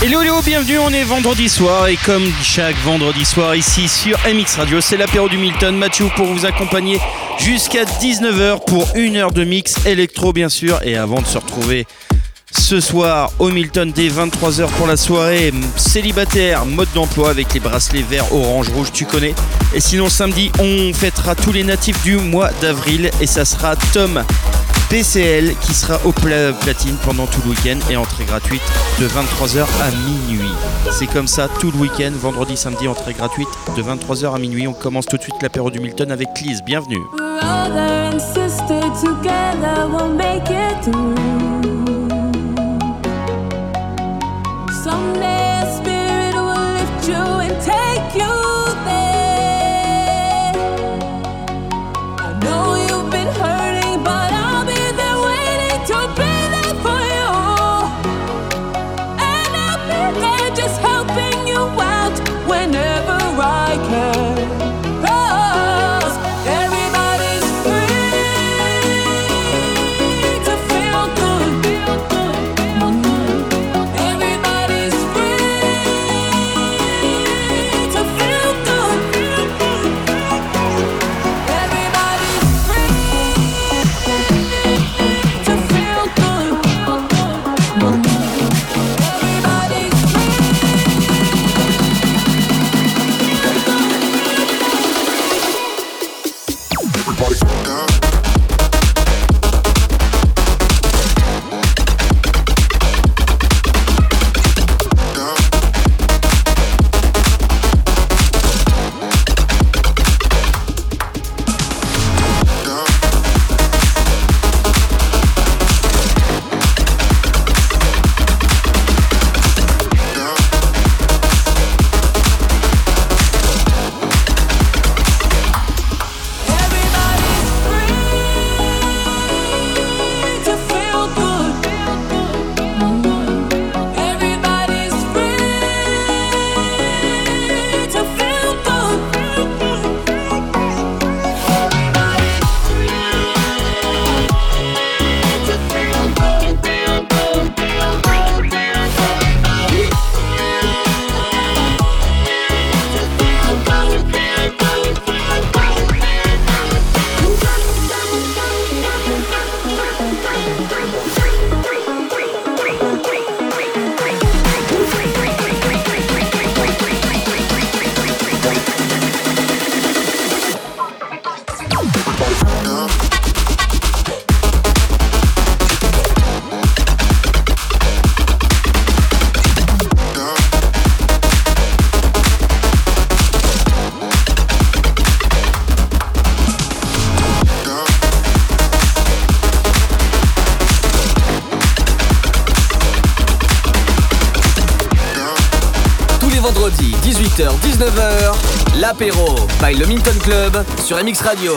Hello, hello, bienvenue, on est vendredi soir et comme chaque vendredi soir ici sur MX Radio, c'est l'apéro du Milton, Mathieu pour vous accompagner jusqu'à 19h pour une heure de mix électro bien sûr et avant de se retrouver ce soir au Milton dès 23h pour la soirée célibataire mode d'emploi avec les bracelets verts, orange, rouge, tu connais. Et sinon samedi on fêtera tous les natifs du mois d'avril et ça sera Tom PCL qui sera au platine pendant tout le week-end et entrée gratuite de 23h à minuit. C'est comme ça tout le week-end, vendredi, samedi, entrée gratuite de 23h à minuit. On commence tout de suite l'apéro du Milton avec Lise. Bienvenue. Minton Club sur MX Radio.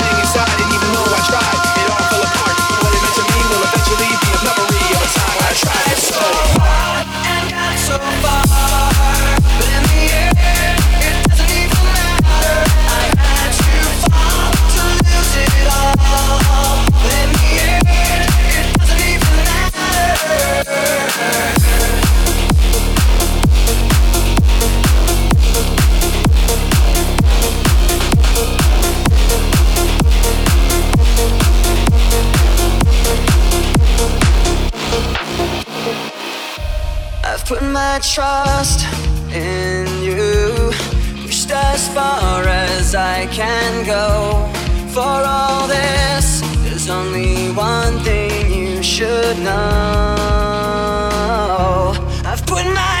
so far my trust in you. Pushed as far as I can go. For all this, there's only one thing you should know. I've put my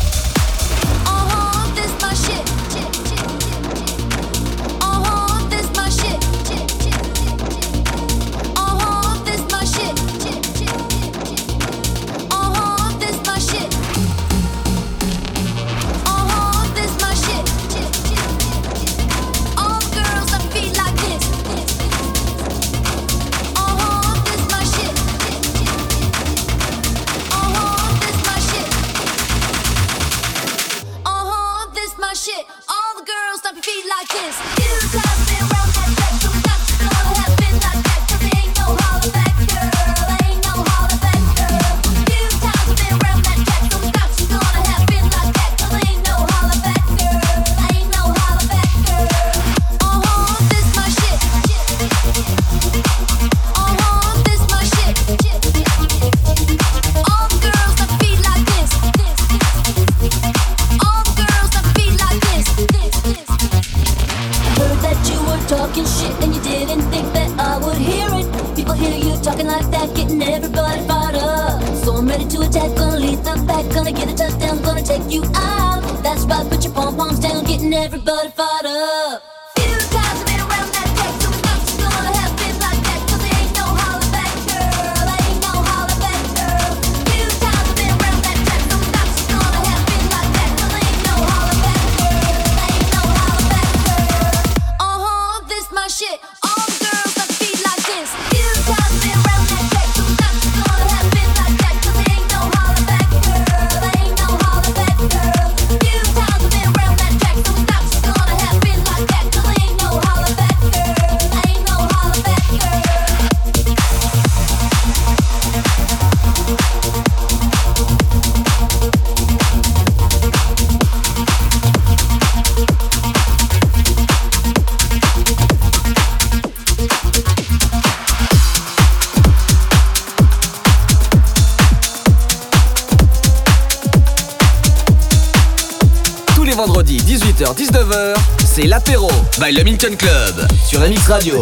l'apéro by le Minton Club sur MX Radio.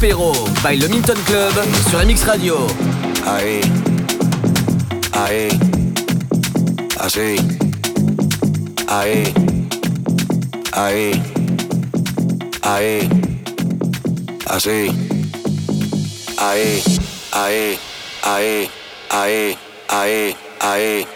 L'apéro by le Minton Club sur MX Radio. Ahí, ahí, así, ahí, ahí, ahí, así, ahí, ahí, ahí, ahí, ahí. ahí,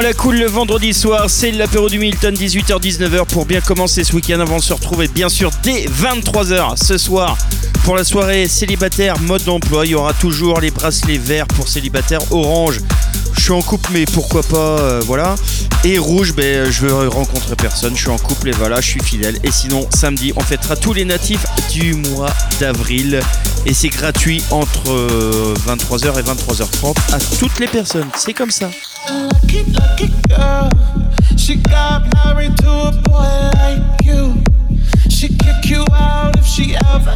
la cool le vendredi soir. C'est l'apéro du Milton, 18h-19h pour bien commencer ce week-end avant de se retrouver bien sûr dès 23h ce soir. Pour la soirée célibataire, mode d'emploi, il y aura toujours les bracelets verts pour célibataires orange. Je suis en couple, mais pourquoi pas, euh, voilà. Et rouge, ben, je veux rencontrer personne, je suis en couple et voilà, je suis fidèle. Et sinon, samedi, on fêtera tous les natifs du mois d'avril. Et c'est gratuit entre euh, 23h et 23h30 à toutes les personnes. C'est comme ça. lucky, lucky girl. She got married to a boy like you. She kick you out if she ever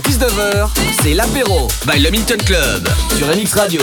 19h, c'est l'apéro by le Milton Club sur MX Radio.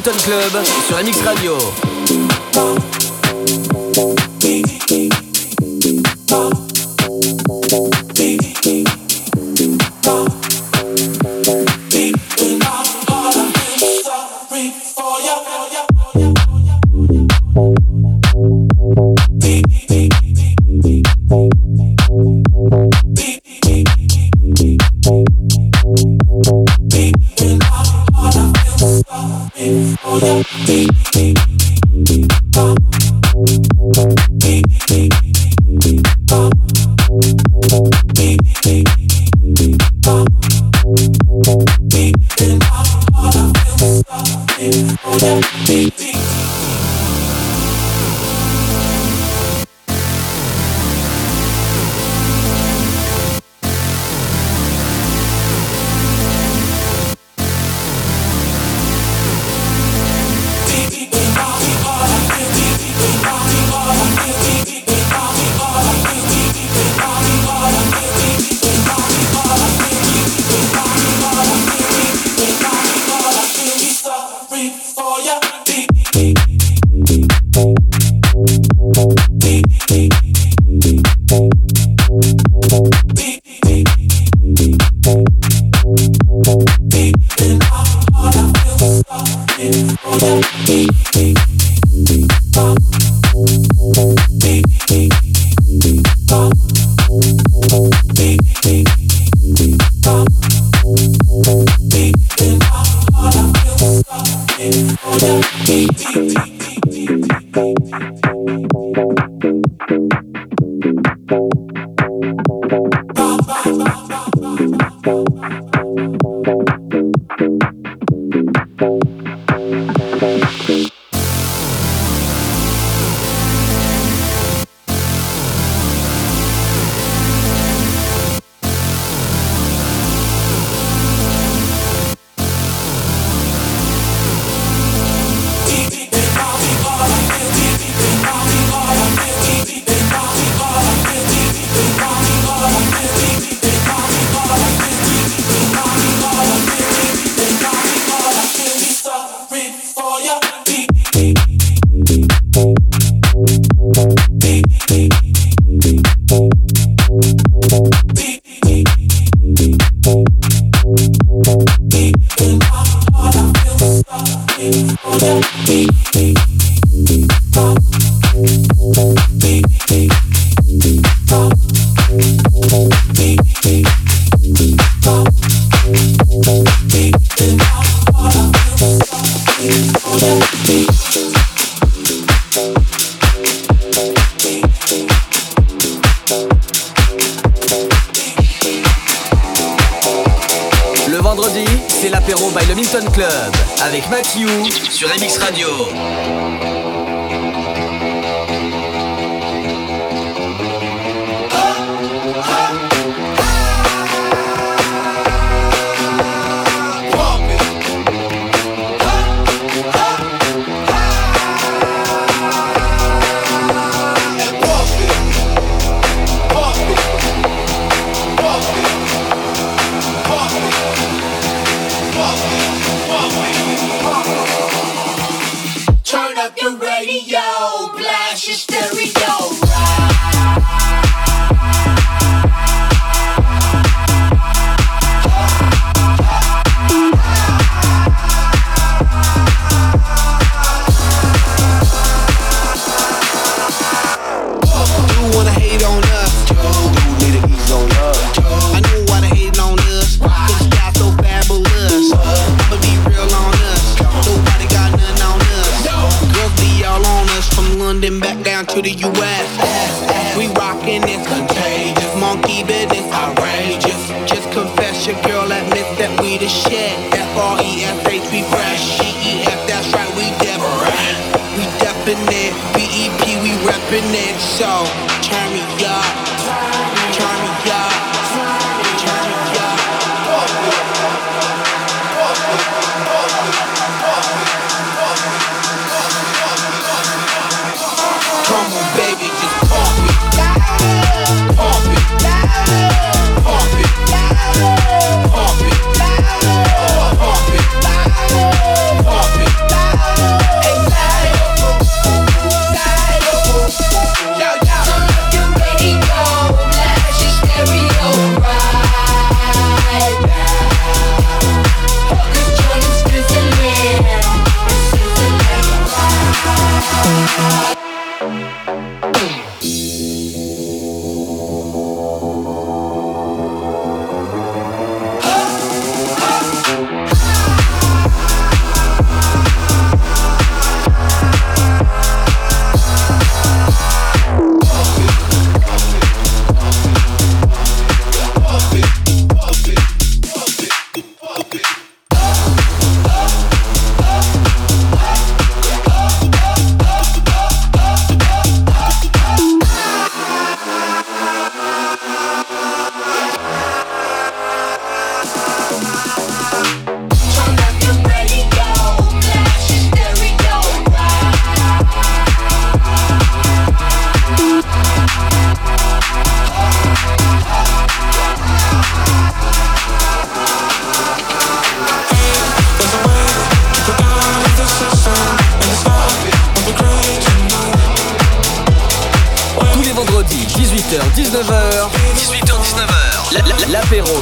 By le Minton Club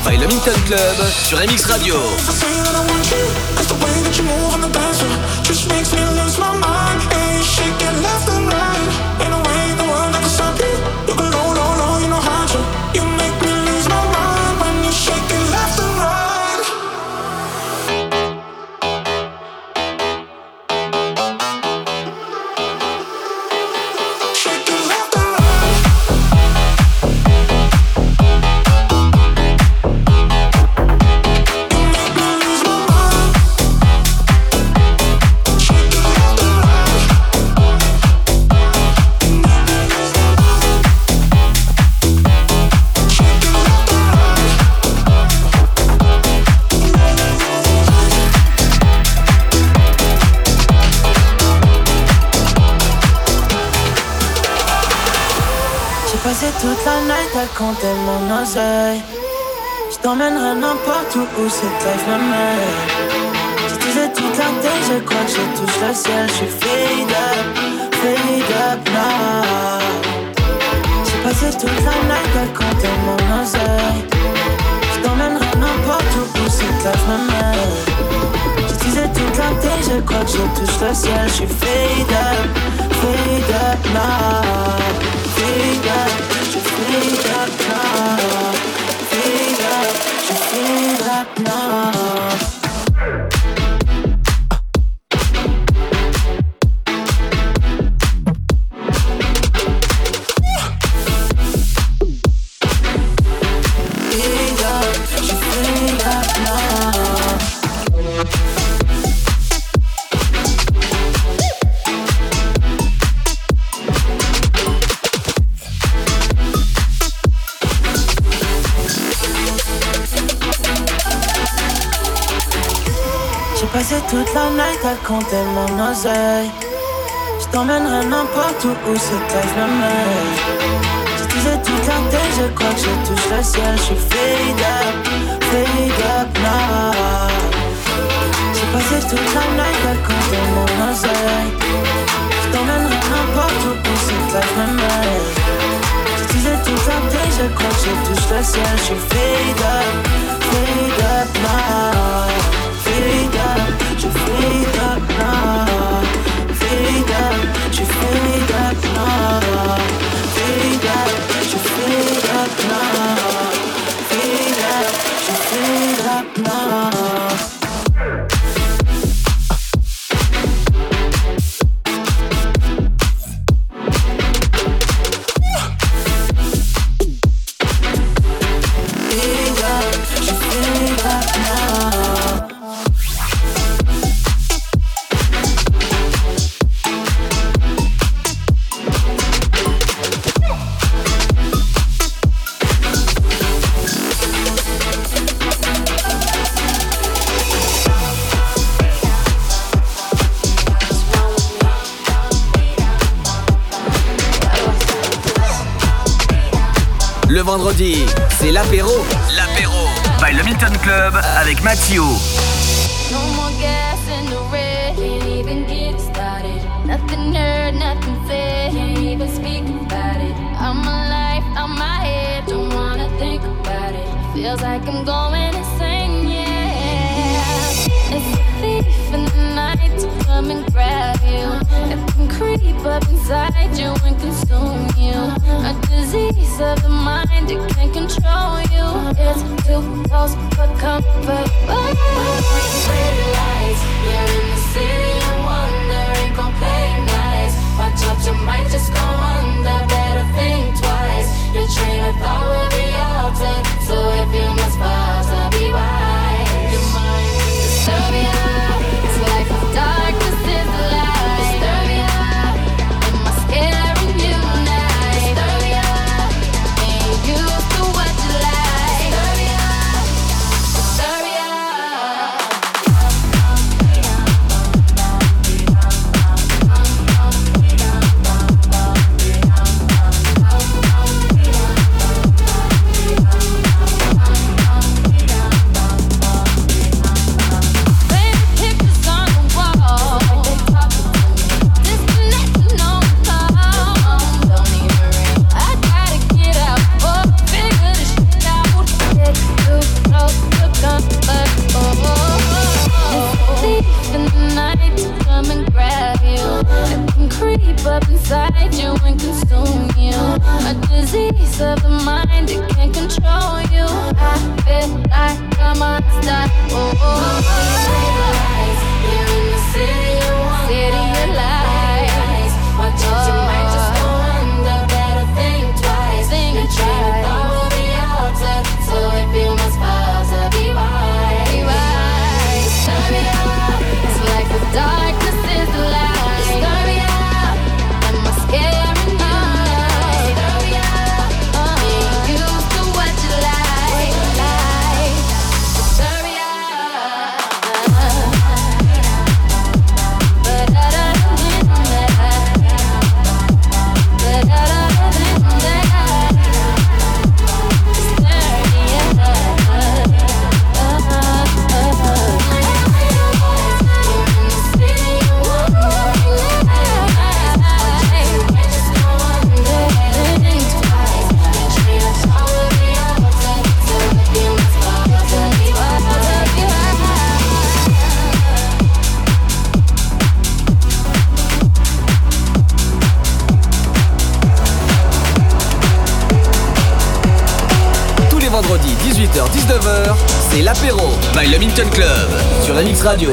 By le Club sur MX Radio. Hoe ze kijkt naar mij vendredi, c'est l'apéro. L'apéro by le Milton Club avec Mathieu. No more gas in the red, can't even get started. Nothing heard, nothing said, can't even speak about it. I'm alive, I'm my head, don't wanna think about it. Feels like I'm going insane. thief in the night to come and grab you. It can creep up inside you and consume you. A disease of the mind, it can control you. It's too close for comfort. But pretty lights, you're in the city and wondering, go play nice. Watch out, you might just go under. Better think twice. Your train of thought will be altered. So if you must buy. oh. oh, oh, oh. l'apéro by le Club sur la Radio.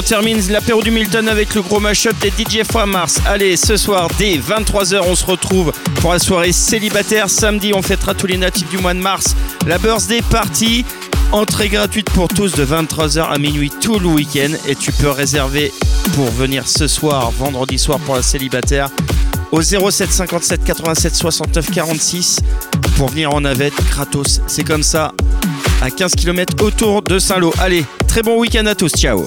On termine l'apéro du Milton avec le gros mashup des DJ Fois Mars. Allez, ce soir, dès 23h, on se retrouve pour la soirée célibataire. Samedi, on fêtera tous les natifs du mois de mars. La birthday party. Entrée gratuite pour tous de 23h à minuit tout le week-end. Et tu peux réserver pour venir ce soir, vendredi soir pour la célibataire, au 07 57 87 69 46 pour venir en navette gratos. C'est comme ça, à 15 km autour de Saint-Lô. Allez, très bon week-end à tous. Ciao.